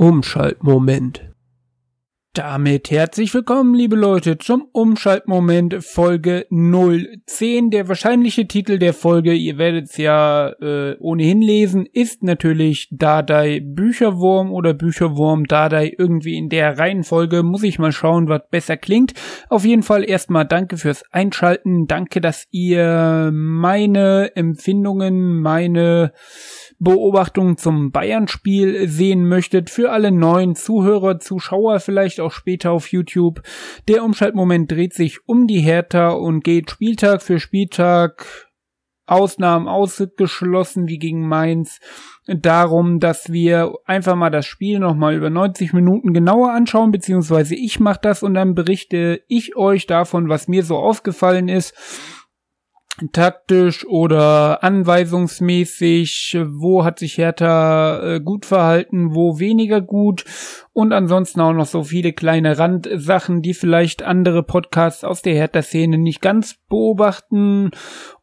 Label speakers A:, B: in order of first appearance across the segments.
A: Umschaltmoment. Damit herzlich willkommen, liebe Leute, zum Umschaltmoment Folge 010. Der wahrscheinliche Titel der Folge, ihr werdet es ja äh, ohnehin lesen, ist natürlich Dadai Bücherwurm oder Bücherwurm Dadai irgendwie in der Reihenfolge. Muss ich mal schauen, was besser klingt. Auf jeden Fall erstmal danke fürs Einschalten. Danke, dass ihr meine Empfindungen, meine Beobachtungen zum Bayern-Spiel sehen möchtet. Für alle neuen Zuhörer, Zuschauer vielleicht auch später auf YouTube. Der Umschaltmoment dreht sich um die Hertha und geht Spieltag für Spieltag Ausnahmen ausgeschlossen wie gegen Mainz darum, dass wir einfach mal das Spiel nochmal über 90 Minuten genauer anschauen, beziehungsweise ich mache das und dann berichte ich euch davon, was mir so aufgefallen ist taktisch oder anweisungsmäßig, wo hat sich Hertha äh, gut verhalten, wo weniger gut und ansonsten auch noch so viele kleine Randsachen, die vielleicht andere Podcasts aus der Hertha-Szene nicht ganz beobachten.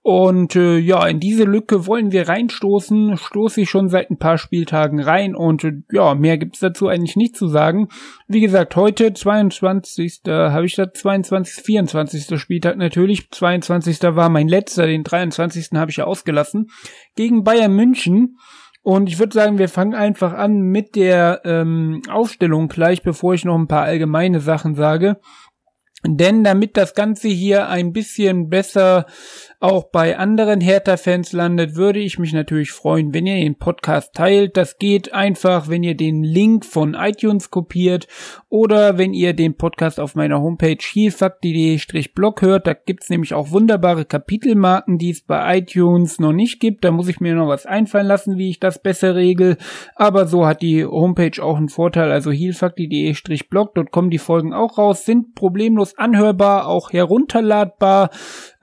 A: Und äh, ja, in diese Lücke wollen wir reinstoßen. Stoße ich schon seit ein paar Spieltagen rein und äh, ja, mehr gibt's dazu eigentlich nicht zu sagen. Wie gesagt, heute 22. habe ich das 22. 24. Spieltag natürlich. 22. war mein letzter, den 23. habe ich ja ausgelassen. Gegen Bayern München. Und ich würde sagen, wir fangen einfach an mit der ähm, Aufstellung gleich, bevor ich noch ein paar allgemeine Sachen sage. Denn damit das Ganze hier ein bisschen besser auch bei anderen Hertha-Fans landet, würde ich mich natürlich freuen, wenn ihr den Podcast teilt. Das geht einfach, wenn ihr den Link von iTunes kopiert oder wenn ihr den Podcast auf meiner Homepage heelfuck.de-blog hört. Da gibt's nämlich auch wunderbare Kapitelmarken, die es bei iTunes noch nicht gibt. Da muss ich mir noch was einfallen lassen, wie ich das besser regel. Aber so hat die Homepage auch einen Vorteil. Also heelfuck.de-blog, dort kommen die Folgen auch raus, sind problemlos anhörbar, auch herunterladbar.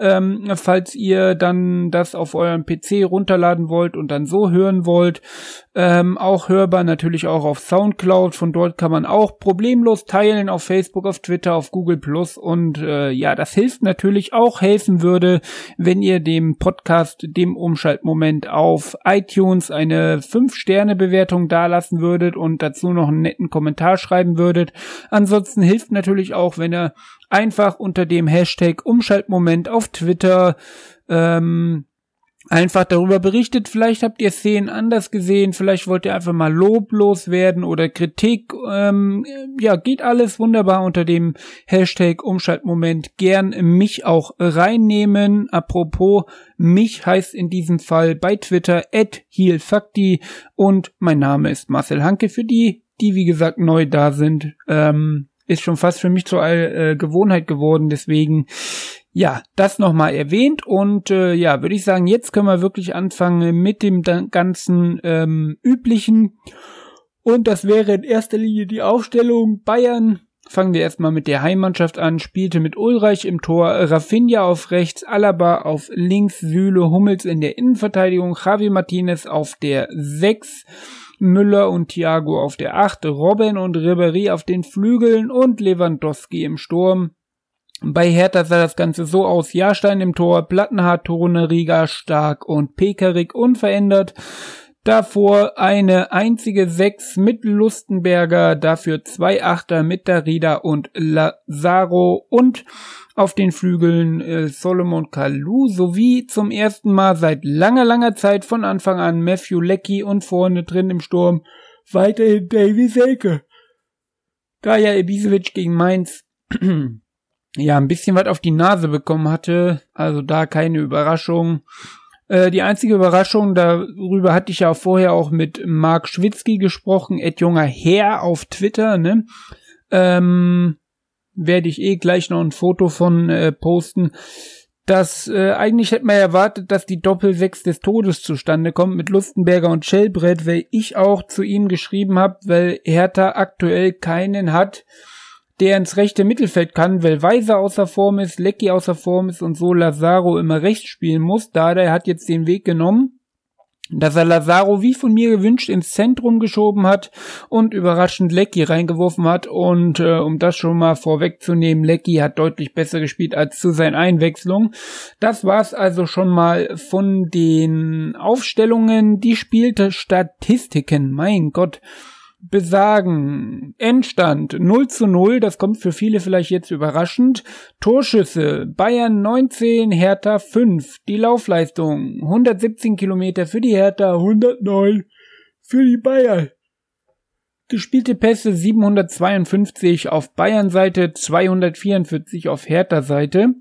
A: Ähm, falls ihr dann das auf eurem PC runterladen wollt und dann so hören wollt. Ähm, auch hörbar natürlich auch auf Soundcloud. Von dort kann man auch problemlos teilen auf Facebook, auf Twitter, auf Google Plus. Und äh, ja, das hilft natürlich auch, helfen würde, wenn ihr dem Podcast, dem Umschaltmoment auf iTunes eine 5-Sterne-Bewertung dalassen würdet und dazu noch einen netten Kommentar schreiben würdet. Ansonsten hilft natürlich auch, wenn ihr einfach unter dem Hashtag Umschaltmoment auf Twitter ähm, einfach darüber berichtet. Vielleicht habt ihr Szenen anders gesehen, vielleicht wollt ihr einfach mal loblos werden oder Kritik. Ähm, ja, geht alles wunderbar unter dem Hashtag Umschaltmoment. Gern mich auch reinnehmen. Apropos, mich heißt in diesem Fall bei Twitter at heelfakti und mein Name ist Marcel Hanke für die, die wie gesagt neu da sind. Ähm, ist schon fast für mich zur äh, Gewohnheit geworden, deswegen ja, das nochmal erwähnt und äh, ja, würde ich sagen, jetzt können wir wirklich anfangen mit dem ganzen ähm, üblichen und das wäre in erster Linie die Aufstellung Bayern. Fangen wir erstmal mit der Heimmannschaft an, spielte mit Ulreich im Tor, Rafinha auf rechts, Alaba auf links, Süle, Hummels in der Innenverteidigung, Javi Martinez auf der 6, Müller und Thiago auf der 8, Robin und Ribery auf den Flügeln und Lewandowski im Sturm. Bei Hertha sah das Ganze so aus. Jahrstein im Tor, Plattenhardt, Tone, Riga, Stark und Pekarik unverändert. Davor eine einzige Sechs mit Lustenberger, dafür zwei Achter mit Darida und Lazaro und auf den Flügeln äh, Solomon Kalou sowie zum ersten Mal seit langer, langer Zeit von Anfang an Matthew Leckie und vorne drin im Sturm weiterhin Davy Selke. Da ja Ibisevic gegen Mainz ja ein bisschen was auf die Nase bekommen hatte, also da keine Überraschung. Äh, die einzige Überraschung, darüber hatte ich ja vorher auch mit Mark Schwitzky gesprochen, Ed junger Herr auf Twitter, ne? Ähm, werde ich eh gleich noch ein Foto von äh, posten. Das äh, eigentlich hätte man erwartet, dass die Doppel-Sechs des Todes zustande kommt mit Lustenberger und Schellbrett, weil ich auch zu ihm geschrieben habe, weil Hertha aktuell keinen hat, der ins rechte Mittelfeld kann, weil Weiser außer Form ist, Lecky außer Form ist und so Lazaro immer rechts spielen muss. Da der hat jetzt den Weg genommen dass er Lazaro wie von mir gewünscht ins Zentrum geschoben hat und überraschend Lecky reingeworfen hat. Und äh, um das schon mal vorwegzunehmen, Lecky hat deutlich besser gespielt als zu seinen Einwechslungen. Das war's also schon mal von den Aufstellungen. Die spielte Statistiken, mein Gott. Besagen. Endstand 0 zu 0, das kommt für viele vielleicht jetzt überraschend. Torschüsse Bayern 19, Hertha 5. Die Laufleistung 117 Kilometer für die Hertha, 109 für die Bayern. Gespielte Pässe 752 auf Bayern-Seite, 244 auf Hertha-Seite.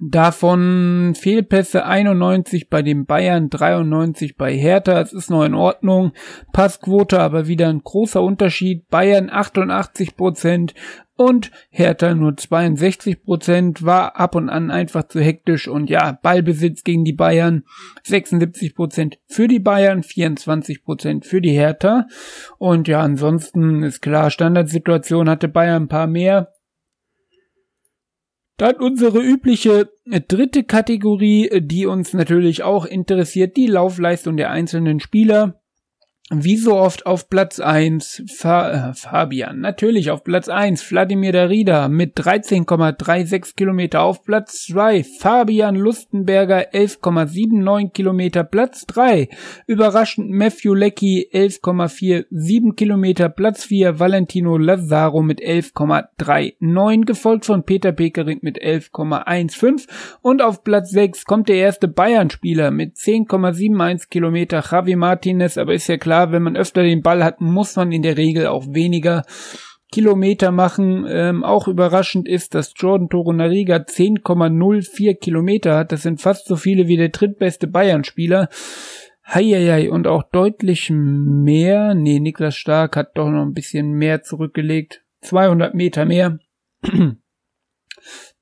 A: Davon Fehlpässe 91 bei den Bayern, 93 bei Hertha. Es ist noch in Ordnung. Passquote aber wieder ein großer Unterschied. Bayern 88 Prozent und Hertha nur 62 Prozent. War ab und an einfach zu hektisch und ja, Ballbesitz gegen die Bayern 76 Prozent für die Bayern, 24 Prozent für die Hertha. Und ja, ansonsten ist klar, Standardsituation hatte Bayern ein paar mehr. Dann unsere übliche äh, dritte Kategorie, äh, die uns natürlich auch interessiert, die Laufleistung der einzelnen Spieler. Wie so oft auf Platz 1 Fa äh, Fabian, natürlich auf Platz 1 Wladimir Darida mit 13,36 Kilometer auf Platz 2 Fabian Lustenberger 11,79 Kilometer Platz 3 überraschend Matthew Leckie 11,47 Kilometer Platz 4 Valentino Lazaro mit 11,39 gefolgt von Peter Pekerin mit 11,15 und auf Platz 6 kommt der erste Bayern-Spieler mit 10,71 Kilometer Javi Martinez, aber ist ja klar klar, wenn man öfter den Ball hat, muss man in der Regel auch weniger Kilometer machen. Ähm, auch überraschend ist, dass Jordan Torunariga 10,04 Kilometer hat. Das sind fast so viele wie der drittbeste Bayern-Spieler. Heieiei, und auch deutlich mehr. Nee, Niklas Stark hat doch noch ein bisschen mehr zurückgelegt. 200 Meter mehr.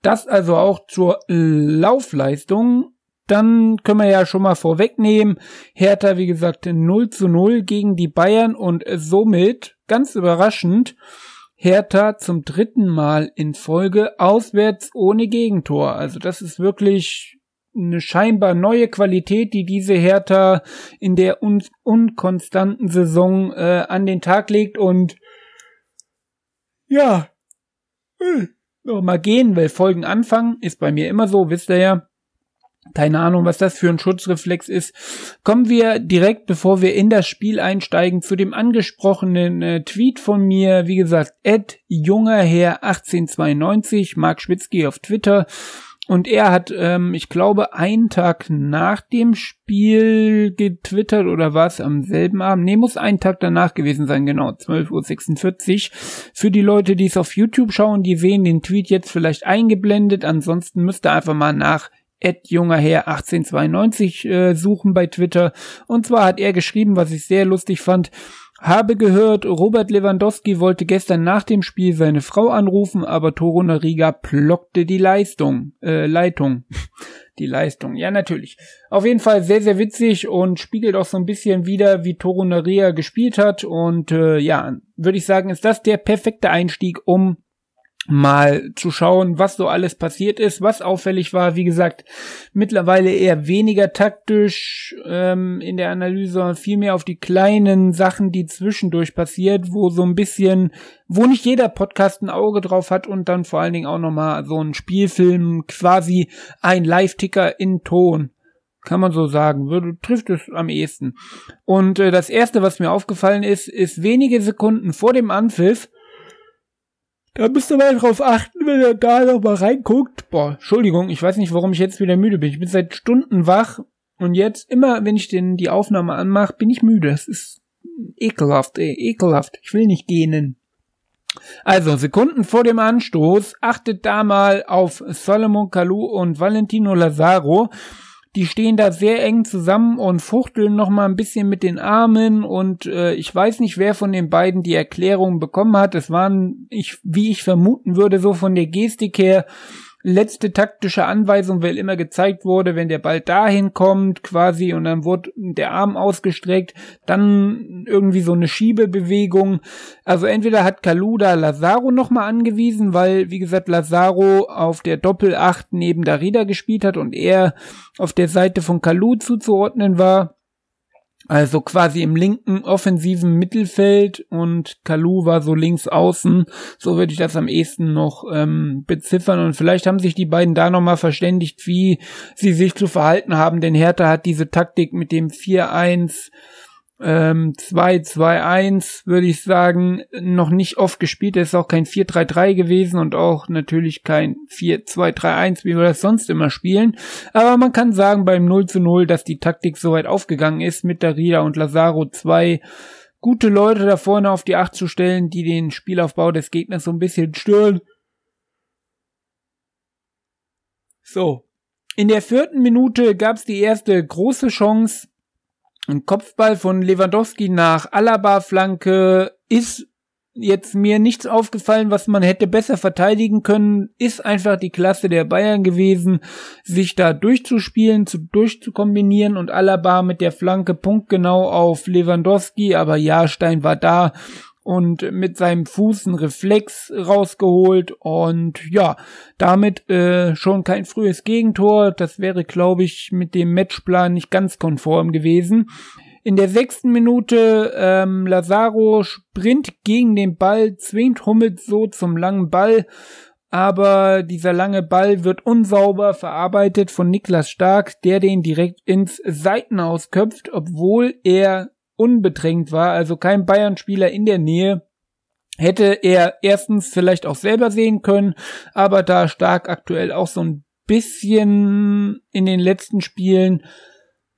A: Das also auch zur Laufleistung dann können wir ja schon mal vorwegnehmen. Hertha, wie gesagt, 0 zu 0 gegen die Bayern und somit, ganz überraschend, Hertha zum dritten Mal in Folge auswärts ohne Gegentor. Also das ist wirklich eine scheinbar neue Qualität, die diese Hertha in der un unkonstanten Saison äh, an den Tag legt und ja, äh, noch mal gehen, weil Folgen anfangen, ist bei mir immer so, wisst ihr ja. Keine Ahnung, was das für ein Schutzreflex ist. Kommen wir direkt, bevor wir in das Spiel einsteigen, zu dem angesprochenen äh, Tweet von mir. Wie gesagt, Ed jungerherr 1892, Mark Schwitzky auf Twitter. Und er hat, ähm, ich glaube, einen Tag nach dem Spiel getwittert oder war es am selben Abend? Nee, muss einen Tag danach gewesen sein, genau, 12.46 Uhr. Für die Leute, die es auf YouTube schauen, die sehen den Tweet jetzt vielleicht eingeblendet. Ansonsten müsst ihr einfach mal nach junger Herr 1892 äh, suchen bei Twitter. Und zwar hat er geschrieben, was ich sehr lustig fand. Habe gehört, Robert Lewandowski wollte gestern nach dem Spiel seine Frau anrufen, aber Toruna Riga plockte die Leistung, äh, Leitung. die Leistung, ja natürlich. Auf jeden Fall sehr, sehr witzig und spiegelt auch so ein bisschen wieder, wie Toruna Riga gespielt hat. Und äh, ja, würde ich sagen, ist das der perfekte Einstieg, um mal zu schauen, was so alles passiert ist, was auffällig war. Wie gesagt, mittlerweile eher weniger taktisch ähm, in der Analyse, viel mehr auf die kleinen Sachen, die zwischendurch passiert, wo so ein bisschen, wo nicht jeder Podcast ein Auge drauf hat und dann vor allen Dingen auch nochmal so ein Spielfilm, quasi ein Live-Ticker in Ton. Kann man so sagen, würde, trifft es am ehesten. Und äh, das erste, was mir aufgefallen ist, ist wenige Sekunden vor dem Anpfiff da müsst ihr mal drauf achten, wenn ihr da noch mal reinguckt. Boah, Entschuldigung, ich weiß nicht, warum ich jetzt wieder müde bin. Ich bin seit Stunden wach und jetzt immer, wenn ich denn die Aufnahme anmache, bin ich müde. Es ist ekelhaft, ey, ekelhaft. Ich will nicht gähnen. Also, Sekunden vor dem Anstoß, achtet da mal auf Solomon Kalou und Valentino Lazaro. Die stehen da sehr eng zusammen und fuchteln noch mal ein bisschen mit den Armen und äh, ich weiß nicht, wer von den beiden die Erklärung bekommen hat. Es waren, ich, wie ich vermuten würde, so von der Gestik her letzte taktische Anweisung, weil immer gezeigt wurde, wenn der Ball dahin kommt, quasi, und dann wurde der Arm ausgestreckt, dann irgendwie so eine Schiebebewegung. Also entweder hat Kaluda Lazaro nochmal angewiesen, weil, wie gesagt, Lazaro auf der Doppel-8 neben Darida gespielt hat und er auf der Seite von Kalu zuzuordnen war. Also quasi im linken offensiven Mittelfeld und Kalu war so links außen. So würde ich das am ehesten noch ähm, beziffern. Und vielleicht haben sich die beiden da nochmal verständigt, wie sie sich zu verhalten haben. Denn Hertha hat diese Taktik mit dem 4-1 ähm, 2-2-1 würde ich sagen, noch nicht oft gespielt. Es ist auch kein 4-3-3 gewesen und auch natürlich kein 4-2-3-1, wie wir das sonst immer spielen. Aber man kann sagen beim 0 0, dass die Taktik soweit aufgegangen ist, mit Darida und Lazaro zwei gute Leute da vorne auf die Acht zu stellen, die den Spielaufbau des Gegners so ein bisschen stören. So. In der vierten Minute gab es die erste große Chance ein Kopfball von Lewandowski nach Alaba-Flanke ist jetzt mir nichts aufgefallen, was man hätte besser verteidigen können, ist einfach die Klasse der Bayern gewesen, sich da durchzuspielen, zu, durchzukombinieren und Alaba mit der Flanke punktgenau auf Lewandowski, aber Jahrstein war da und mit seinem Fuß einen Reflex rausgeholt und ja, damit äh, schon kein frühes Gegentor. Das wäre, glaube ich, mit dem Matchplan nicht ganz konform gewesen. In der sechsten Minute ähm, Lazaro sprint gegen den Ball, zwingt Hummels so zum langen Ball, aber dieser lange Ball wird unsauber verarbeitet von Niklas Stark, der den direkt ins Seitenhaus köpft, obwohl er unbedrängt war, also kein Bayern-Spieler in der Nähe, hätte er erstens vielleicht auch selber sehen können, aber da Stark aktuell auch so ein bisschen in den letzten Spielen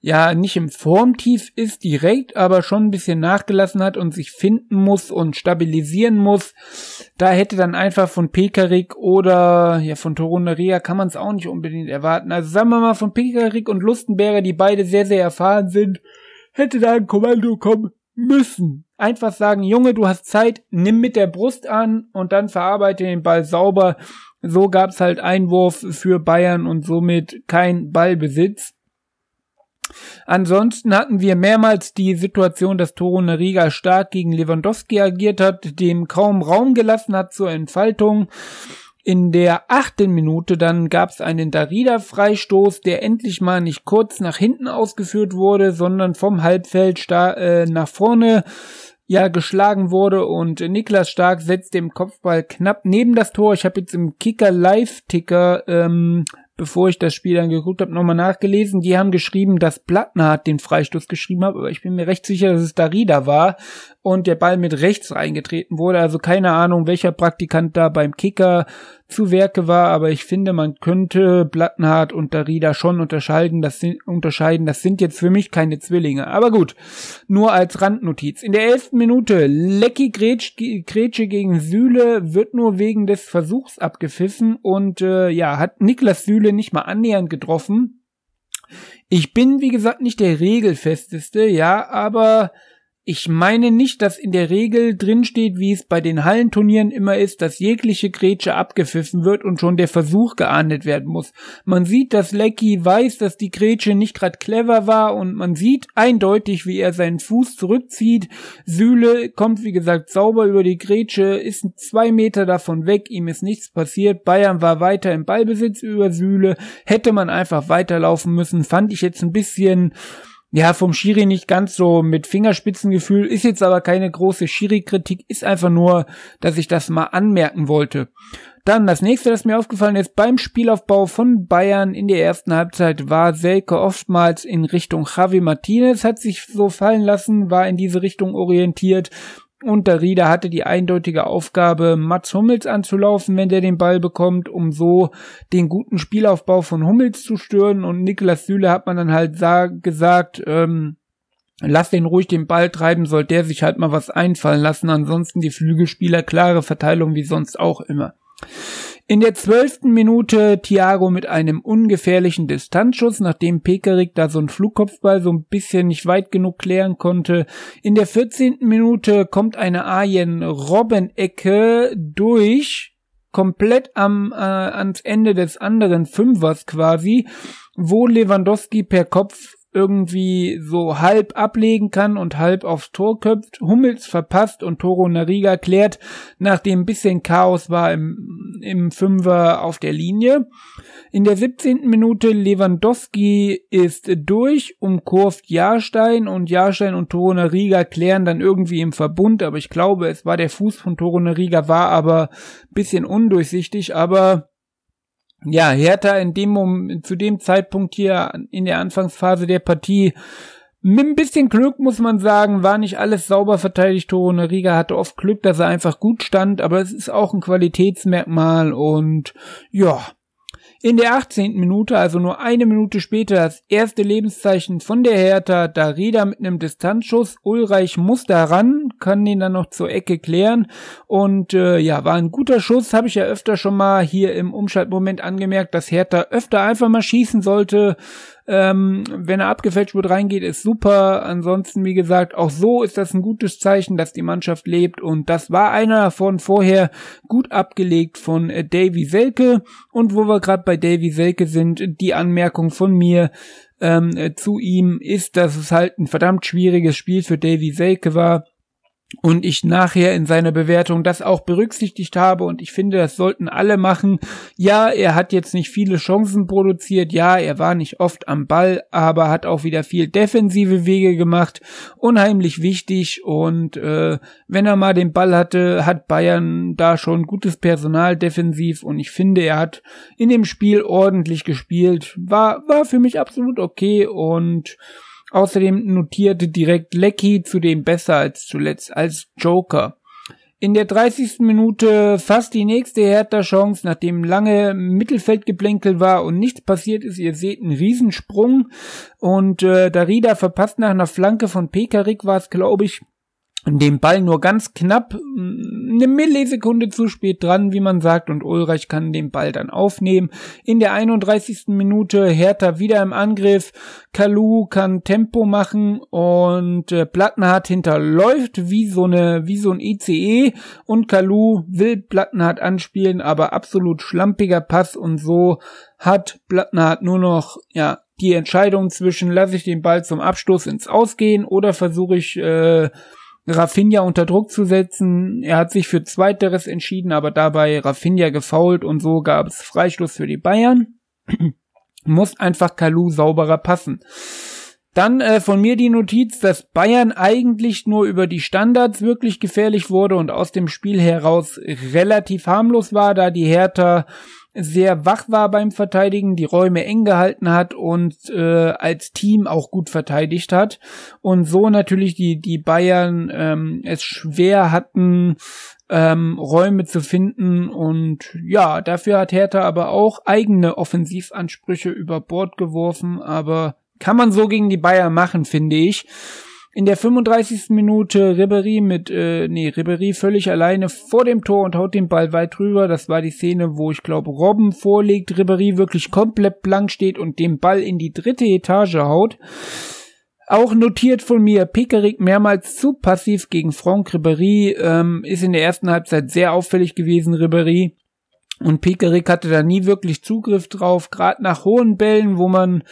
A: ja nicht im Formtief ist direkt, aber schon ein bisschen nachgelassen hat und sich finden muss und stabilisieren muss. Da hätte dann einfach von Pekarik oder ja von Toruneria kann man es auch nicht unbedingt erwarten. Also sagen wir mal von Pekarik und Lustenberger, die beide sehr sehr erfahren sind, hätte da ein Kommando kommen müssen. Einfach sagen, Junge, du hast Zeit, nimm mit der Brust an und dann verarbeite den Ball sauber. So gab's halt Einwurf für Bayern und somit kein Ballbesitz. Ansonsten hatten wir mehrmals die Situation, dass Toro Nariga stark gegen Lewandowski agiert hat, dem kaum Raum gelassen hat zur Entfaltung. In der achten Minute dann gab es einen Darida-Freistoß, der endlich mal nicht kurz nach hinten ausgeführt wurde, sondern vom Halbfeld äh, nach vorne ja geschlagen wurde und Niklas Stark setzt dem Kopfball knapp neben das Tor. Ich habe jetzt im Kicker Live-Ticker ähm, bevor ich das Spiel dann geguckt habe, nochmal nachgelesen. Die haben geschrieben, dass Plattenhardt den Freistoß geschrieben hat, aber ich bin mir recht sicher, dass es Darida war und der Ball mit rechts reingetreten wurde. Also keine Ahnung, welcher Praktikant da beim Kicker zu Werke war, aber ich finde, man könnte Plattenhardt und Darida schon unterscheiden. Das sind, unterscheiden. Das sind jetzt für mich keine Zwillinge. Aber gut, nur als Randnotiz. In der elften Minute, Lecky Gretsch, Grätsche gegen Sühle wird nur wegen des Versuchs abgepfiffen und äh, ja, hat Niklas Sühle nicht mal annähernd getroffen. Ich bin, wie gesagt, nicht der regelfesteste, ja, aber ich meine nicht, dass in der Regel drinsteht, wie es bei den Hallenturnieren immer ist, dass jegliche Grätsche abgepfiffen wird und schon der Versuch geahndet werden muss. Man sieht, dass Lecky weiß, dass die Grätsche nicht gerade clever war und man sieht eindeutig, wie er seinen Fuß zurückzieht. Sühle kommt, wie gesagt, sauber über die Grätsche, ist zwei Meter davon weg, ihm ist nichts passiert. Bayern war weiter im Ballbesitz über Sühle. Hätte man einfach weiterlaufen müssen, fand ich jetzt ein bisschen ja, vom Schiri nicht ganz so mit Fingerspitzengefühl, ist jetzt aber keine große Schiri-Kritik, ist einfach nur, dass ich das mal anmerken wollte. Dann das nächste, das mir aufgefallen ist, beim Spielaufbau von Bayern in der ersten Halbzeit war Selke oftmals in Richtung Javi Martinez, hat sich so fallen lassen, war in diese Richtung orientiert und der Rieder hatte die eindeutige Aufgabe, Mats Hummels anzulaufen, wenn der den Ball bekommt, um so den guten Spielaufbau von Hummels zu stören. Und Niklas Süle hat man dann halt gesagt, ähm, lass den ruhig den Ball treiben, soll der sich halt mal was einfallen lassen. Ansonsten die Flügelspieler klare Verteilung wie sonst auch immer. In der zwölften Minute Thiago mit einem ungefährlichen Distanzschuss, nachdem Pekarik da so einen Flugkopfball so ein bisschen nicht weit genug klären konnte. In der vierzehnten Minute kommt eine Arjen Robben-Ecke durch, komplett am äh, ans Ende des anderen Fünfers quasi, wo Lewandowski per Kopf irgendwie so halb ablegen kann und halb aufs Tor köpft. Hummels verpasst und Toro Nariga klärt, nachdem ein bisschen Chaos war im, im Fünfer auf der Linie. In der 17. Minute Lewandowski ist durch, umkurvt Jahrstein und Jahrstein und Toro Nariga klären dann irgendwie im Verbund, aber ich glaube, es war der Fuß von Toro Nariga, war aber bisschen undurchsichtig, aber ja, Hertha in dem Moment, zu dem Zeitpunkt hier in der Anfangsphase der Partie Mit ein bisschen Glück muss man sagen, war nicht alles sauber verteidigt. Toro Riga hatte oft Glück, dass er einfach gut stand, aber es ist auch ein Qualitätsmerkmal und ja, in der 18. Minute, also nur eine Minute später, das erste Lebenszeichen von der Hertha, Darida mit einem Distanzschuss. Ulreich muss da ran, kann den dann noch zur Ecke klären. Und äh, ja, war ein guter Schuss, habe ich ja öfter schon mal hier im Umschaltmoment angemerkt, dass Hertha öfter einfach mal schießen sollte. Ähm, wenn er abgefälscht wird, reingeht, ist super. Ansonsten, wie gesagt, auch so ist das ein gutes Zeichen, dass die Mannschaft lebt. Und das war einer davon vorher gut abgelegt von äh, Davy Selke. Und wo wir gerade bei Davy Selke sind, die Anmerkung von mir ähm, äh, zu ihm ist, dass es halt ein verdammt schwieriges Spiel für Davy Selke war und ich nachher in seiner Bewertung das auch berücksichtigt habe und ich finde, das sollten alle machen. Ja, er hat jetzt nicht viele Chancen produziert, ja, er war nicht oft am Ball, aber hat auch wieder viel defensive Wege gemacht, unheimlich wichtig und äh, wenn er mal den Ball hatte, hat Bayern da schon gutes Personal defensiv und ich finde, er hat in dem Spiel ordentlich gespielt, war war für mich absolut okay und Außerdem notierte direkt Lecky zudem besser als zuletzt als Joker. In der 30. Minute fast die nächste Hertha-Chance, nachdem lange Mittelfeldgeplänkel war und nichts passiert ist. Ihr seht einen Riesensprung und äh, Darida verpasst nach einer Flanke von Pekarik war es, glaube ich, den Ball nur ganz knapp mm, eine Millisekunde zu spät dran, wie man sagt, und Ulreich kann den Ball dann aufnehmen. In der 31. Minute Hertha wieder im Angriff. Kalu kann Tempo machen und äh, Plattenhardt hinterläuft wie so eine wie so ein ICE und Kalu will Plattenhardt anspielen, aber absolut schlampiger Pass und so hat Plattenhardt nur noch ja die Entscheidung zwischen lasse ich den Ball zum Abstoß ins Ausgehen oder versuche ich äh, Rafinha unter Druck zu setzen. Er hat sich für Zweiteres entschieden, aber dabei Rafinha gefault und so gab es Freistoß für die Bayern. Muss einfach Kalu sauberer passen. Dann äh, von mir die Notiz, dass Bayern eigentlich nur über die Standards wirklich gefährlich wurde und aus dem Spiel heraus relativ harmlos war, da die Hertha sehr wach war beim Verteidigen, die Räume eng gehalten hat und äh, als Team auch gut verteidigt hat. Und so natürlich die die Bayern ähm, es schwer hatten ähm, Räume zu finden. Und ja dafür hat Hertha aber auch eigene Offensivansprüche über Bord geworfen, aber kann man so gegen die Bayern machen, finde ich. In der 35. Minute Ribery mit, äh, nee, Ribery völlig alleine vor dem Tor und haut den Ball weit drüber. Das war die Szene, wo ich glaube, Robben vorlegt, Ribery wirklich komplett blank steht und den Ball in die dritte Etage haut. Auch notiert von mir, Pekarik mehrmals zu passiv gegen Franck Ribery, ähm, ist in der ersten Halbzeit sehr auffällig gewesen, Ribery. Und Pekarik hatte da nie wirklich Zugriff drauf, gerade nach hohen Bällen, wo man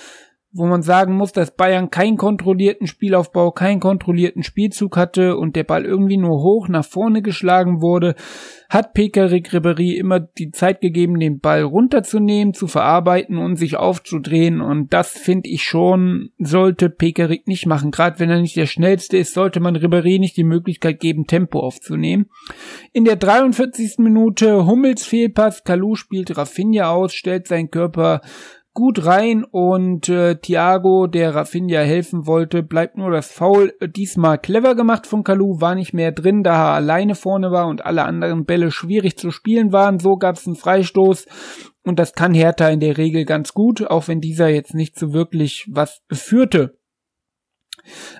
A: wo man sagen muss, dass Bayern keinen kontrollierten Spielaufbau, keinen kontrollierten Spielzug hatte und der Ball irgendwie nur hoch nach vorne geschlagen wurde, hat Pekarik Ribery immer die Zeit gegeben, den Ball runterzunehmen, zu verarbeiten und sich aufzudrehen und das finde ich schon, sollte Pekarik nicht machen. Gerade wenn er nicht der schnellste ist, sollte man Ribery nicht die Möglichkeit geben, Tempo aufzunehmen. In der 43. Minute Hummels Fehlpass, Kalu spielt Rafinha aus, stellt seinen Körper gut rein und äh, Thiago, der Rafinha helfen wollte, bleibt nur das Foul. Diesmal clever gemacht von Kalu, war nicht mehr drin, da er alleine vorne war und alle anderen Bälle schwierig zu spielen waren. So gab es einen Freistoß und das kann Hertha in der Regel ganz gut, auch wenn dieser jetzt nicht so wirklich was führte.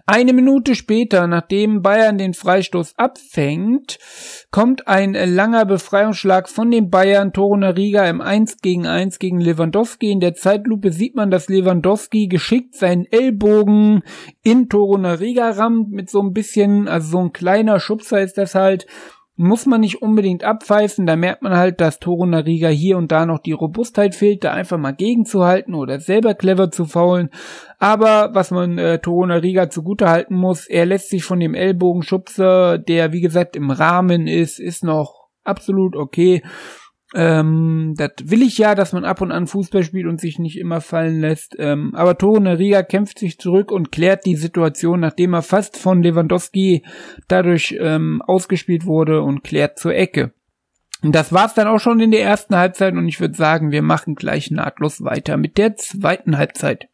A: Eine Minute später, nachdem Bayern den Freistoß abfängt, kommt ein langer Befreiungsschlag von den Bayern. Torunariga im 1 gegen 1 gegen Lewandowski. In der Zeitlupe sieht man, dass Lewandowski geschickt seinen Ellbogen in Torunariga rammt mit so ein bisschen, also so ein kleiner Schubser ist das halt muss man nicht unbedingt abpfeifen, da merkt man halt, dass Toro Nariga hier und da noch die Robustheit fehlt, da einfach mal gegenzuhalten oder selber clever zu faulen. Aber was man äh, Toro Nariga zugute halten muss, er lässt sich von dem Ellbogenschubser, der wie gesagt im Rahmen ist, ist noch absolut okay. Ähm, das will ich ja, dass man ab und an Fußball spielt und sich nicht immer fallen lässt. Ähm, aber Tore Riga kämpft sich zurück und klärt die Situation, nachdem er fast von Lewandowski dadurch ähm, ausgespielt wurde und klärt zur Ecke. Und das war's dann auch schon in der ersten Halbzeit und ich würde sagen, wir machen gleich nahtlos weiter mit der zweiten Halbzeit.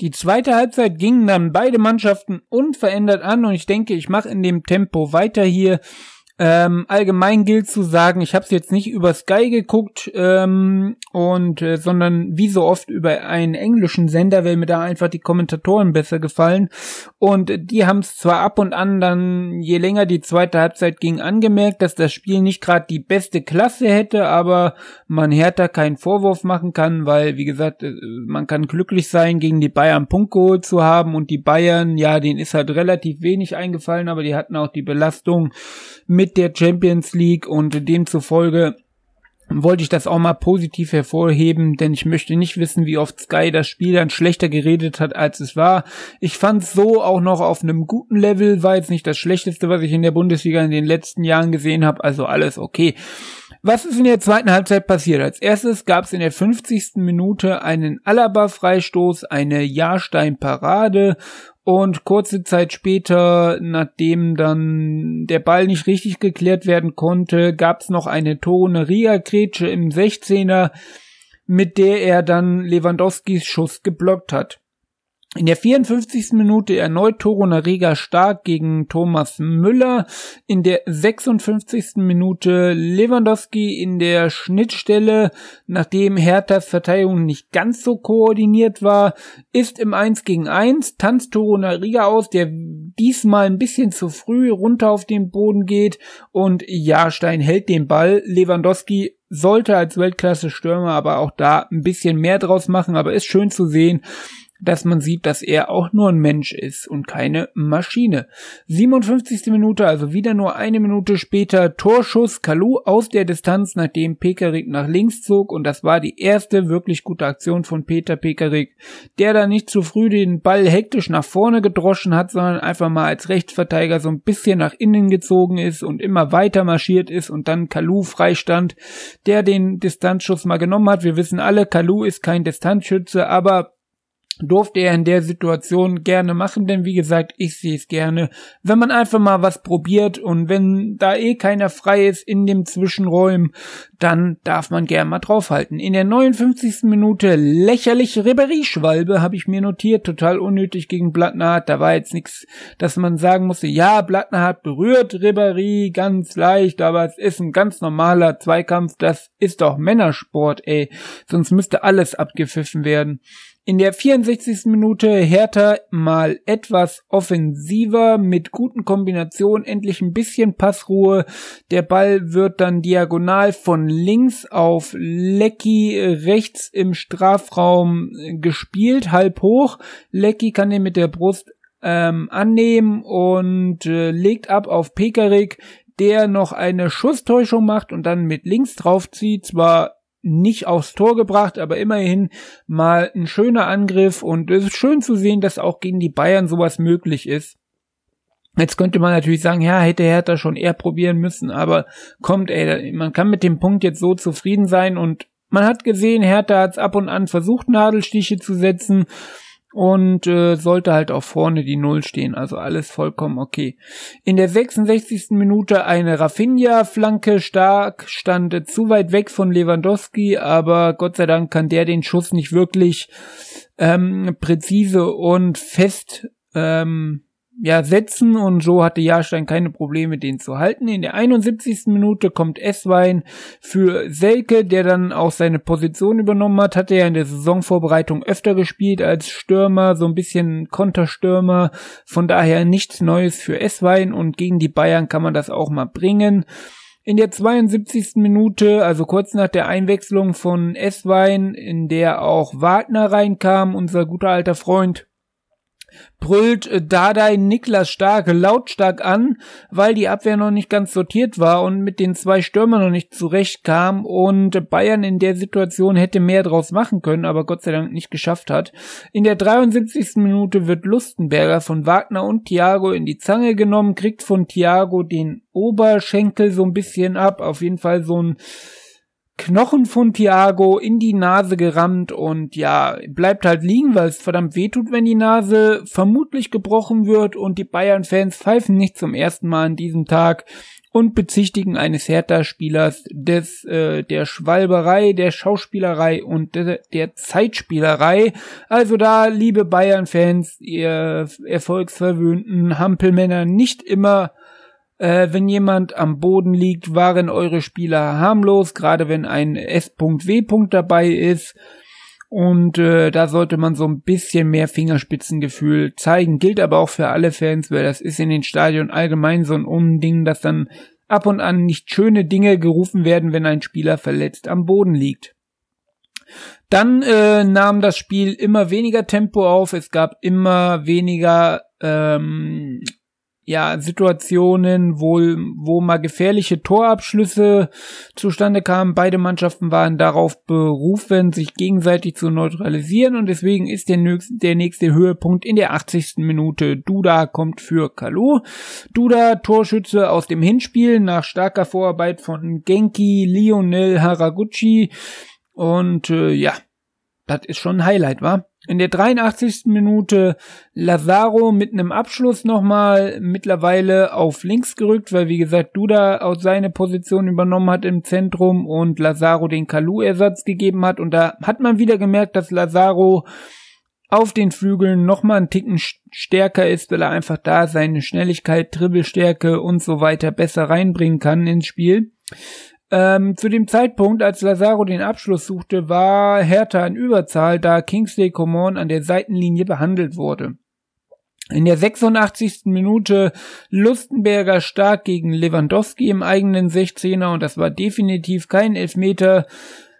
A: Die zweite Halbzeit gingen dann beide Mannschaften unverändert an und ich denke, ich mache in dem Tempo weiter hier. Ähm, allgemein gilt zu sagen, ich habe es jetzt nicht über Sky geguckt ähm, und äh, sondern wie so oft über einen englischen Sender, weil mir da einfach die Kommentatoren besser gefallen. Und die haben es zwar ab und an dann je länger die zweite Halbzeit ging angemerkt, dass das Spiel nicht gerade die beste Klasse hätte, aber man Hertha keinen Vorwurf machen kann, weil wie gesagt äh, man kann glücklich sein gegen die Bayern Punkt geholt zu haben. Und die Bayern ja denen ist halt relativ wenig eingefallen, aber die hatten auch die Belastung mit der Champions League und demzufolge wollte ich das auch mal positiv hervorheben, denn ich möchte nicht wissen, wie oft Sky das Spiel dann schlechter geredet hat, als es war. Ich fand so auch noch auf einem guten Level, war jetzt nicht das schlechteste, was ich in der Bundesliga in den letzten Jahren gesehen habe, also alles okay. Was ist in der zweiten Halbzeit passiert? Als erstes gab es in der 50. Minute einen Alaba-Freistoß, eine Jahrstein-Parade und kurze Zeit später, nachdem dann der Ball nicht richtig geklärt werden konnte, gab es noch eine Tone Ria-Grätsche im 16er, mit der er dann Lewandowskis Schuss geblockt hat. In der 54. Minute erneut Toro Nariga stark gegen Thomas Müller. In der 56. Minute Lewandowski in der Schnittstelle, nachdem Herthas Verteidigung nicht ganz so koordiniert war, ist im 1 gegen 1, tanzt Toro Nariga aus, der diesmal ein bisschen zu früh runter auf den Boden geht und Jahrstein hält den Ball. Lewandowski sollte als Weltklasse-Stürmer aber auch da ein bisschen mehr draus machen, aber ist schön zu sehen, dass man sieht, dass er auch nur ein Mensch ist und keine Maschine. 57. Minute, also wieder nur eine Minute später, Torschuss Kalu aus der Distanz, nachdem Pekarik nach links zog und das war die erste wirklich gute Aktion von Peter Pekarik, der da nicht zu früh den Ball hektisch nach vorne gedroschen hat, sondern einfach mal als Rechtsverteidiger so ein bisschen nach innen gezogen ist und immer weiter marschiert ist und dann Kalu freistand, der den Distanzschuss mal genommen hat. Wir wissen alle, Kalu ist kein Distanzschütze, aber durfte er in der Situation gerne machen, denn wie gesagt, ich sehe es gerne, wenn man einfach mal was probiert und wenn da eh keiner frei ist in dem Zwischenräumen, dann darf man gerne mal draufhalten. In der 59. Minute lächerlich Ribéry-Schwalbe habe ich mir notiert, total unnötig gegen Blattner. Da war jetzt nichts, dass man sagen musste, ja, Blattner hat berührt Ribéry ganz leicht, aber es ist ein ganz normaler Zweikampf, das ist doch Männersport, ey, sonst müsste alles abgepfiffen werden. In der 64. Minute Hertha mal etwas offensiver mit guten Kombinationen, endlich ein bisschen Passruhe. Der Ball wird dann diagonal von links auf Lecky rechts im Strafraum gespielt, halb hoch. Lecky kann den mit der Brust ähm, annehmen und äh, legt ab auf Pekarik, der noch eine Schusstäuschung macht und dann mit links draufzieht. Zwar nicht aufs Tor gebracht, aber immerhin mal ein schöner Angriff und es ist schön zu sehen, dass auch gegen die Bayern sowas möglich ist. Jetzt könnte man natürlich sagen, ja, hätte Hertha schon eher probieren müssen, aber kommt, ey, man kann mit dem Punkt jetzt so zufrieden sein und man hat gesehen, Hertha hat es ab und an versucht, Nadelstiche zu setzen und äh, sollte halt auch vorne die Null stehen, also alles vollkommen okay. In der 66. Minute eine Rafinha-Flanke stark, stand zu weit weg von Lewandowski, aber Gott sei Dank kann der den Schuss nicht wirklich ähm, präzise und fest ähm, ja, setzen und so hatte Jahrstein keine Probleme, den zu halten. In der 71. Minute kommt Esswein für Selke, der dann auch seine Position übernommen hat. Hatte ja in der Saisonvorbereitung öfter gespielt als Stürmer, so ein bisschen Konterstürmer. Von daher nichts Neues für Esswein und gegen die Bayern kann man das auch mal bringen. In der 72. Minute, also kurz nach der Einwechslung von Esswein, in der auch Wagner reinkam, unser guter alter Freund, brüllt äh, Dardai Niklas Stark lautstark an, weil die Abwehr noch nicht ganz sortiert war und mit den zwei Stürmern noch nicht zurechtkam und Bayern in der Situation hätte mehr draus machen können, aber Gott sei Dank nicht geschafft hat. In der 73. Minute wird Lustenberger von Wagner und Thiago in die Zange genommen, kriegt von Thiago den Oberschenkel so ein bisschen ab, auf jeden Fall so ein Knochen von Thiago in die Nase gerammt und ja, bleibt halt liegen, weil es verdammt wehtut, wenn die Nase vermutlich gebrochen wird und die Bayern-Fans pfeifen nicht zum ersten Mal an diesem Tag und bezichtigen eines Hertha-Spielers des äh, der Schwalberei, der Schauspielerei und de, der Zeitspielerei. Also da, liebe Bayern-Fans, ihr erfolgsverwöhnten Hampelmänner, nicht immer äh, wenn jemand am Boden liegt, waren eure Spieler harmlos, gerade wenn ein S.W. dabei ist. Und äh, da sollte man so ein bisschen mehr Fingerspitzengefühl zeigen. Gilt aber auch für alle Fans, weil das ist in den Stadion allgemein so ein Unding, dass dann ab und an nicht schöne Dinge gerufen werden, wenn ein Spieler verletzt am Boden liegt. Dann äh, nahm das Spiel immer weniger Tempo auf. Es gab immer weniger ähm, ja, Situationen, wo, wo mal gefährliche Torabschlüsse zustande kamen. Beide Mannschaften waren darauf berufen, sich gegenseitig zu neutralisieren und deswegen ist der, der nächste Höhepunkt in der 80. Minute. Duda kommt für Kalu. Duda, Torschütze aus dem Hinspiel nach starker Vorarbeit von Genki, Lionel Haraguchi und äh, ja, das ist schon ein Highlight, war. In der 83. Minute Lazaro mit einem Abschluss nochmal mittlerweile auf links gerückt, weil wie gesagt Duda aus seine Position übernommen hat im Zentrum und Lazaro den Kalu-Ersatz gegeben hat. Und da hat man wieder gemerkt, dass Lazaro auf den Flügeln nochmal einen Ticken stärker ist, weil er einfach da seine Schnelligkeit, Dribbelstärke und so weiter besser reinbringen kann ins Spiel. Ähm, zu dem Zeitpunkt, als Lazaro den Abschluss suchte, war Hertha in Überzahl, da Kingsley Coman an der Seitenlinie behandelt wurde. In der 86. Minute Lustenberger stark gegen Lewandowski im eigenen 16er und das war definitiv kein Elfmeter.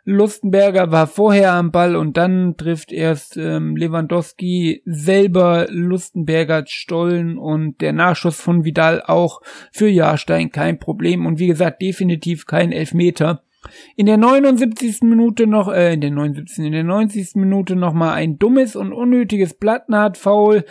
A: Lustenberger war vorher am Ball und dann trifft erst ähm, Lewandowski selber Lustenberger Stollen und der Nachschuss von Vidal auch für Jahrstein kein Problem und wie gesagt definitiv kein Elfmeter. In der 79. Minute noch, äh, in der 79. in der 90. Minute noch mal ein dummes und unnötiges Plattenhard-Foul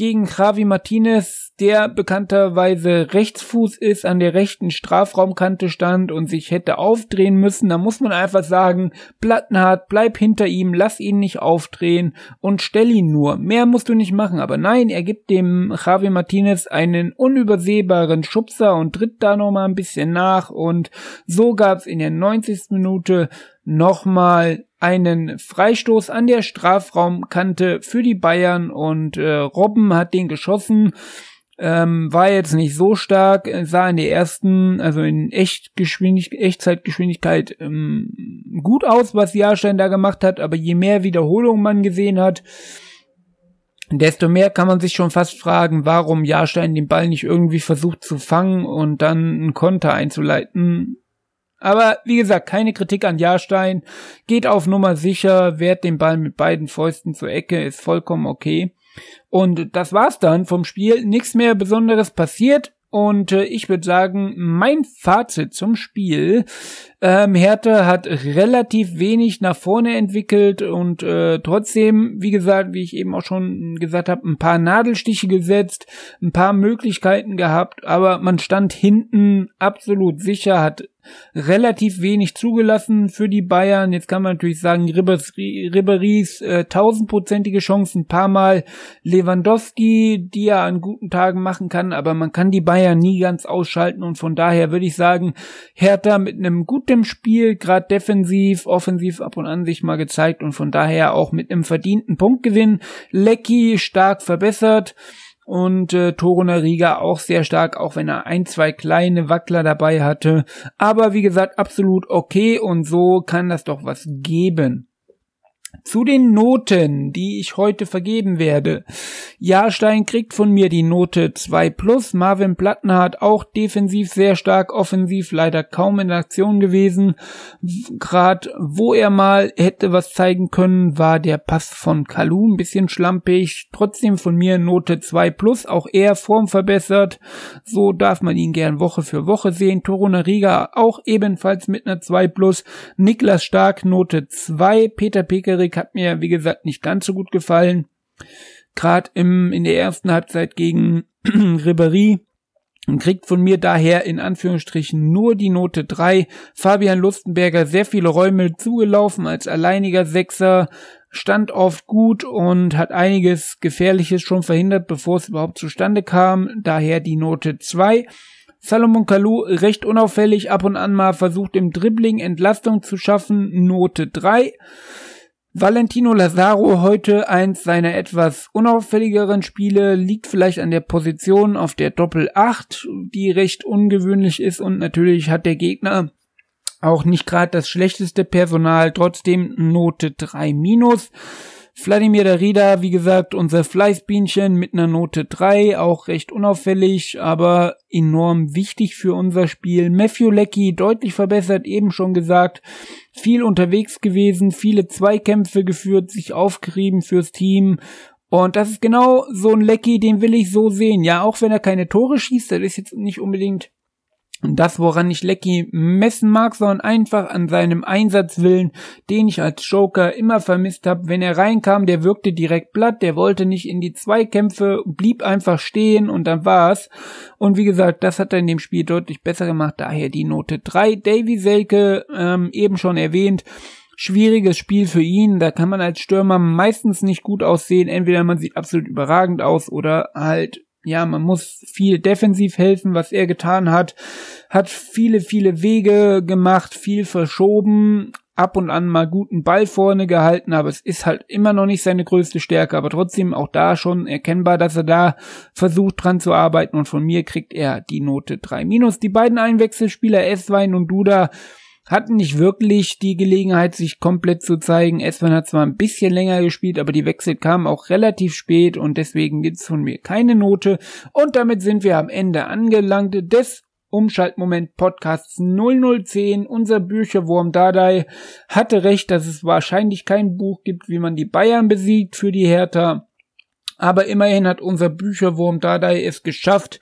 A: gegen Javi Martinez, der bekannterweise Rechtsfuß ist, an der rechten Strafraumkante stand und sich hätte aufdrehen müssen. Da muss man einfach sagen, Plattenhardt, bleib hinter ihm, lass ihn nicht aufdrehen und stell ihn nur. Mehr musst du nicht machen. Aber nein, er gibt dem Javi Martinez einen unübersehbaren Schubser und tritt da nochmal ein bisschen nach und so gab's in der 90. Minute nochmal einen Freistoß an der Strafraumkante für die Bayern und äh, Robben hat den geschossen. Ähm, war jetzt nicht so stark, sah in der ersten, also in Echtgeschwindig Echtzeitgeschwindigkeit ähm, gut aus, was Jahrstein da gemacht hat, aber je mehr Wiederholungen man gesehen hat, desto mehr kann man sich schon fast fragen, warum Jahrstein den Ball nicht irgendwie versucht zu fangen und dann einen Konter einzuleiten. Aber wie gesagt, keine Kritik an Jahrstein. Geht auf Nummer sicher, wehrt den Ball mit beiden Fäusten zur Ecke, ist vollkommen okay. Und das war's dann vom Spiel. Nichts mehr Besonderes passiert. Und äh, ich würde sagen, mein Fazit zum Spiel. Ähm, Hertha hat relativ wenig nach vorne entwickelt und äh, trotzdem, wie gesagt, wie ich eben auch schon gesagt habe, ein paar Nadelstiche gesetzt, ein paar Möglichkeiten gehabt, aber man stand hinten absolut sicher, hat relativ wenig zugelassen für die Bayern. Jetzt kann man natürlich sagen, Ribéry's äh, tausendprozentige Chance ein paar Mal Lewandowski, die er an guten Tagen machen kann, aber man kann die Bayern nie ganz ausschalten und von daher würde ich sagen, Hertha mit einem guten Spiel, gerade defensiv, offensiv ab und an sich mal gezeigt und von daher auch mit einem verdienten Punktgewinn. Lecky stark verbessert und äh, Toro Nariga auch sehr stark, auch wenn er ein, zwei kleine Wackler dabei hatte. Aber wie gesagt, absolut okay und so kann das doch was geben. Zu den Noten, die ich heute vergeben werde. Jahrstein kriegt von mir die Note 2 plus. Marvin Plattenhardt auch defensiv sehr stark, offensiv leider kaum in Aktion gewesen. Gerade wo er mal hätte was zeigen können, war der Pass von Kalu ein bisschen schlampig. Trotzdem von mir Note 2 plus, auch er Form verbessert. So darf man ihn gern Woche für Woche sehen. Toruna Riga auch ebenfalls mit einer 2 plus. Niklas Stark Note 2. Peter Pekerik hat mir, wie gesagt, nicht ganz so gut gefallen. Gerade im, in der ersten Halbzeit gegen Ribéry kriegt von mir daher in Anführungsstrichen nur die Note 3. Fabian Lustenberger sehr viele Räume zugelaufen als alleiniger Sechser, stand oft gut und hat einiges Gefährliches schon verhindert, bevor es überhaupt zustande kam. Daher die Note 2. Salomon Kalou recht unauffällig, ab und an mal versucht im Dribbling Entlastung zu schaffen, Note 3. Valentino Lazaro heute eins seiner etwas unauffälligeren Spiele, liegt vielleicht an der Position auf der Doppel 8, die recht ungewöhnlich ist und natürlich hat der Gegner auch nicht gerade das schlechteste Personal, trotzdem Note 3 minus. Vladimir Darida, wie gesagt, unser Fleißbienchen mit einer Note 3, auch recht unauffällig, aber enorm wichtig für unser Spiel. Matthew Lecky deutlich verbessert, eben schon gesagt, viel unterwegs gewesen, viele Zweikämpfe geführt, sich aufgerieben fürs Team. Und das ist genau so ein Lecky, den will ich so sehen. Ja, auch wenn er keine Tore schießt, das ist jetzt nicht unbedingt das, woran ich Lecky messen mag, sondern einfach an seinem Einsatzwillen, den ich als Joker immer vermisst habe. Wenn er reinkam, der wirkte direkt platt, der wollte nicht in die Zweikämpfe, blieb einfach stehen und dann war's. Und wie gesagt, das hat er in dem Spiel deutlich besser gemacht, daher die Note 3. Davy Selke, ähm, eben schon erwähnt, schwieriges Spiel für ihn. Da kann man als Stürmer meistens nicht gut aussehen. Entweder man sieht absolut überragend aus oder halt ja, man muss viel defensiv helfen, was er getan hat, hat viele, viele Wege gemacht, viel verschoben, ab und an mal guten Ball vorne gehalten, aber es ist halt immer noch nicht seine größte Stärke, aber trotzdem auch da schon erkennbar, dass er da versucht dran zu arbeiten. Und von mir kriegt er die Note 3 minus. Die beiden Einwechselspieler Eswein und Duda hatten nicht wirklich die Gelegenheit, sich komplett zu zeigen. Espen hat zwar ein bisschen länger gespielt, aber die Wechsel kamen auch relativ spät und deswegen gibt's von mir keine Note. Und damit sind wir am Ende angelangt des Umschaltmoment Podcasts 0010. Unser Bücherwurm Dadai hatte recht, dass es wahrscheinlich kein Buch gibt, wie man die Bayern besiegt für die Hertha. Aber immerhin hat unser Bücherwurm Dadai es geschafft,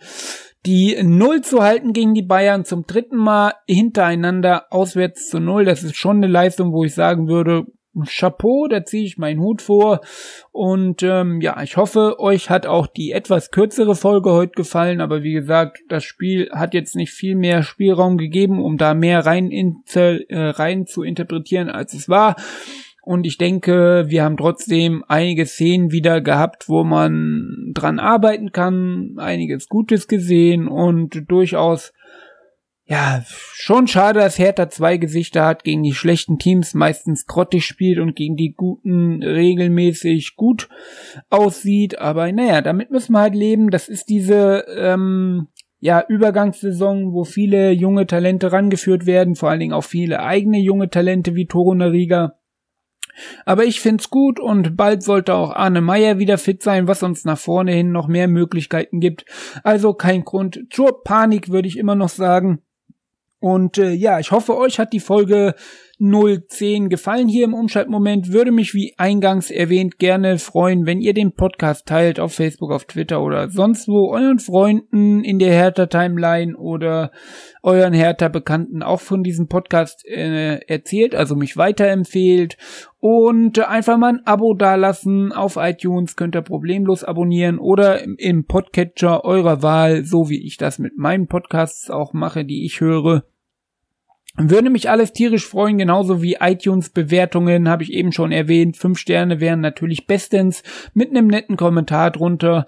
A: die Null zu halten gegen die Bayern zum dritten Mal hintereinander auswärts zu Null. Das ist schon eine Leistung, wo ich sagen würde, Chapeau, da ziehe ich meinen Hut vor. Und ähm, ja, ich hoffe, euch hat auch die etwas kürzere Folge heute gefallen. Aber wie gesagt, das Spiel hat jetzt nicht viel mehr Spielraum gegeben, um da mehr rein, in, äh, rein zu interpretieren, als es war. Und ich denke, wir haben trotzdem einige Szenen wieder gehabt, wo man dran arbeiten kann, einiges Gutes gesehen und durchaus, ja, schon schade, dass Hertha zwei Gesichter hat, gegen die schlechten Teams meistens grottig spielt und gegen die guten regelmäßig gut aussieht. Aber naja, damit müssen wir halt leben. Das ist diese, ähm, ja, Übergangssaison, wo viele junge Talente rangeführt werden, vor allen Dingen auch viele eigene junge Talente wie Toro Nariga aber ich find's gut und bald sollte auch Arne Meyer wieder fit sein, was uns nach vorne hin noch mehr Möglichkeiten gibt. Also kein Grund zur Panik, würde ich immer noch sagen. Und äh, ja, ich hoffe, euch hat die Folge 010 gefallen hier im Umschaltmoment. Würde mich wie eingangs erwähnt gerne freuen, wenn ihr den Podcast teilt auf Facebook, auf Twitter oder sonst wo euren Freunden in der Hertha Timeline oder euren Hertha Bekannten auch von diesem Podcast äh, erzählt, also mich weiterempfehlt und einfach mal ein Abo dalassen auf iTunes könnt ihr problemlos abonnieren oder im Podcatcher eurer Wahl, so wie ich das mit meinen Podcasts auch mache, die ich höre. Würde mich alles tierisch freuen, genauso wie iTunes-Bewertungen, habe ich eben schon erwähnt. Fünf Sterne wären natürlich bestens mit einem netten Kommentar drunter.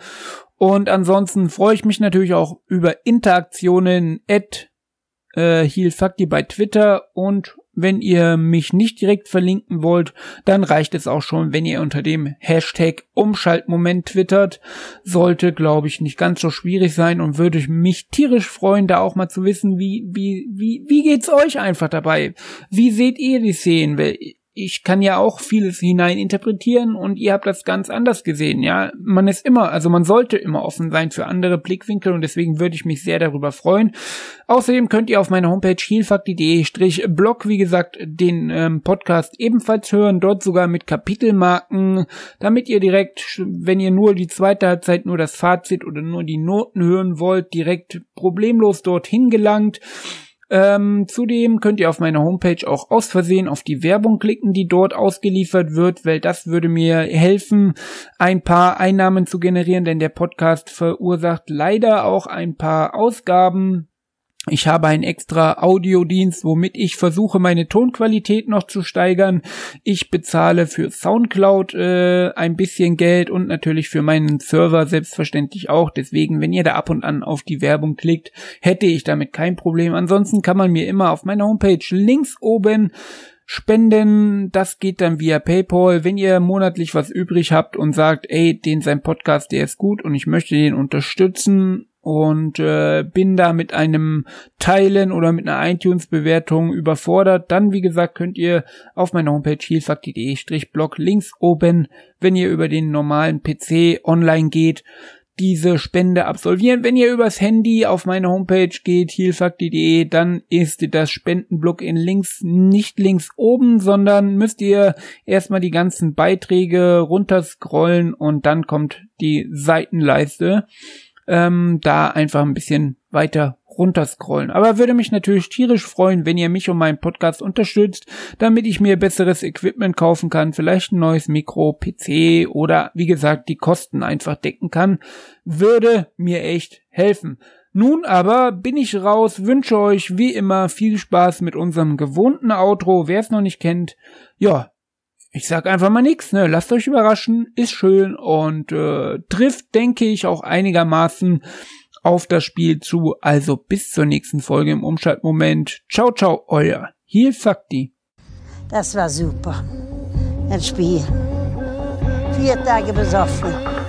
A: Und ansonsten freue ich mich natürlich auch über Interaktionen at äh, bei Twitter und wenn ihr mich nicht direkt verlinken wollt, dann reicht es auch schon, wenn ihr unter dem Hashtag Umschaltmoment twittert. Sollte, glaube ich, nicht ganz so schwierig sein und würde mich tierisch freuen, da auch mal zu wissen, wie, wie, wie, wie geht's euch einfach dabei? Wie seht ihr die Szenen? Ich kann ja auch vieles hinein interpretieren und ihr habt das ganz anders gesehen, ja. Man ist immer, also man sollte immer offen sein für andere Blickwinkel und deswegen würde ich mich sehr darüber freuen. Außerdem könnt ihr auf meiner Homepage heelfakti.de-blog, wie gesagt, den ähm, Podcast ebenfalls hören, dort sogar mit Kapitelmarken, damit ihr direkt, wenn ihr nur die zweite Halbzeit, nur das Fazit oder nur die Noten hören wollt, direkt problemlos dorthin gelangt. Ähm, zudem könnt ihr auf meiner Homepage auch aus Versehen auf die Werbung klicken, die dort ausgeliefert wird, weil das würde mir helfen, ein paar Einnahmen zu generieren, denn der Podcast verursacht leider auch ein paar Ausgaben Ich habe einen extra Audiodienst, womit ich versuche, meine Tonqualität noch zu steigern. Ich bezahle für Soundcloud äh, ein bisschen Geld und natürlich für meinen Server selbstverständlich auch. Deswegen, wenn ihr da ab und an auf die Werbung klickt, hätte ich damit kein Problem. Ansonsten kann man mir immer auf meiner Homepage links oben spenden. Das geht dann via PayPal. Wenn ihr monatlich was übrig habt und sagt, ey, den sein Podcast, der ist gut und ich möchte den unterstützen und äh, bin da mit einem Teilen oder mit einer iTunes-Bewertung überfordert, dann wie gesagt könnt ihr auf meiner Homepage healfakti.de-blog links oben, wenn ihr über den normalen PC online geht, diese Spende absolvieren. Wenn ihr übers Handy auf meine Homepage geht, healfakti.de, dann ist das Spendenblock in links nicht links oben, sondern müsst ihr erstmal die ganzen Beiträge runterscrollen und dann kommt die Seitenleiste ähm, da einfach ein bisschen weiter runterscrollen. Aber würde mich natürlich tierisch freuen, wenn ihr mich und meinen Podcast unterstützt, damit ich mir besseres Equipment kaufen kann, vielleicht ein neues Mikro, PC oder wie gesagt die Kosten einfach decken kann, würde mir echt helfen. Nun aber bin ich raus, wünsche euch wie immer viel Spaß mit unserem gewohnten Outro. Wer es noch nicht kennt, ja, ich sag einfach mal nix, ne? Lasst euch überraschen, ist schön und äh, trifft, denke ich, auch einigermaßen auf das Spiel zu. Also bis zur nächsten Folge im Umschaltmoment. Ciao, ciao, euer Heal Fakti.
B: Das war super. Ein Spiel. Vier Tage besoffen.